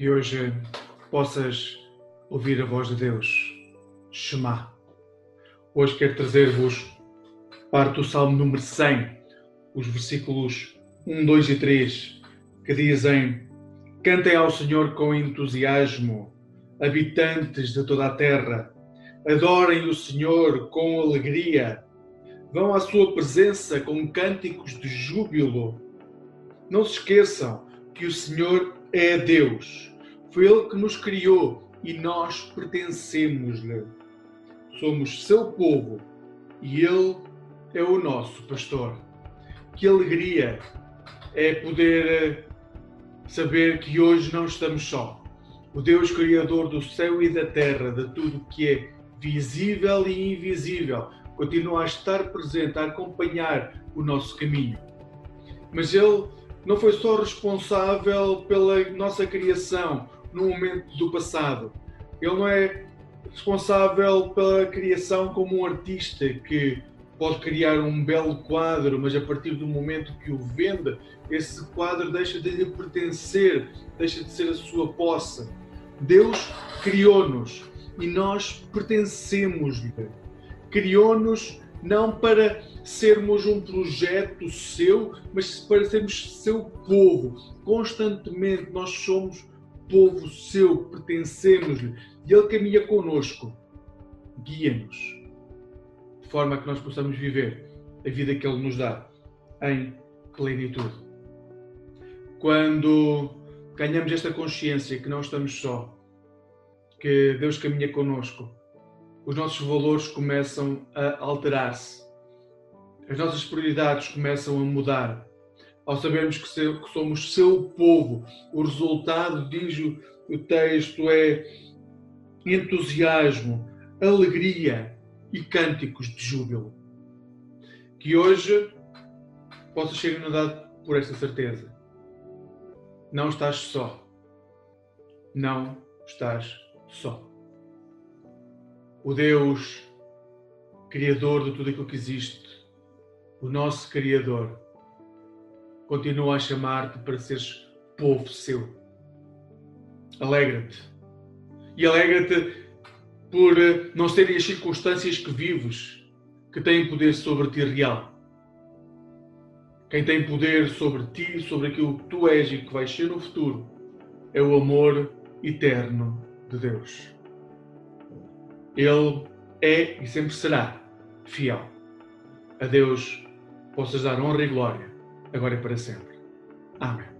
que hoje possas ouvir a voz de Deus, Shema. Hoje quero trazer-vos parte do Salmo número 100, os versículos 1, 2 e 3, que dizem: Cantem ao Senhor com entusiasmo, habitantes de toda a terra, adorem o Senhor com alegria, vão à sua presença com cânticos de júbilo. Não se esqueçam que o Senhor é Deus. Foi Ele que nos criou e nós pertencemos-lhe. Somos seu povo e Ele é o nosso pastor. Que alegria é poder eh, saber que hoje não estamos só. O Deus Criador do céu e da terra, de tudo que é visível e invisível, continua a estar presente, a acompanhar o nosso caminho. Mas Ele não foi só responsável pela nossa criação no momento do passado. Ele não é responsável pela criação como um artista que pode criar um belo quadro, mas a partir do momento que o vende, esse quadro deixa de lhe pertencer, deixa de ser a sua posse. Deus criou-nos e nós pertencemos-lhe. Criou-nos não para sermos um projeto seu, mas para sermos seu povo. Constantemente nós somos povo seu, pertencemos-lhe e ele caminha conosco, guia-nos, de forma que nós possamos viver a vida que ele nos dá em plenitude. Quando ganhamos esta consciência que não estamos só, que Deus caminha conosco, os nossos valores começam a alterar-se, as nossas prioridades começam a mudar. Ao sabermos que somos seu povo, o resultado, diz o texto, é entusiasmo, alegria e cânticos de júbilo. Que hoje possa ser inundado por esta certeza. Não estás só. Não estás só o Deus Criador de tudo aquilo que existe, o nosso Criador, continua a chamar-te para seres povo seu. Alegra-te. E alegra-te por eh, não serem as circunstâncias que vives que têm poder sobre ti real. Quem tem poder sobre ti, sobre aquilo que tu és e que vais ser no futuro, é o amor eterno de Deus. Ele é e sempre será fiel. A Deus possas dar honra e glória, agora e para sempre. Amém.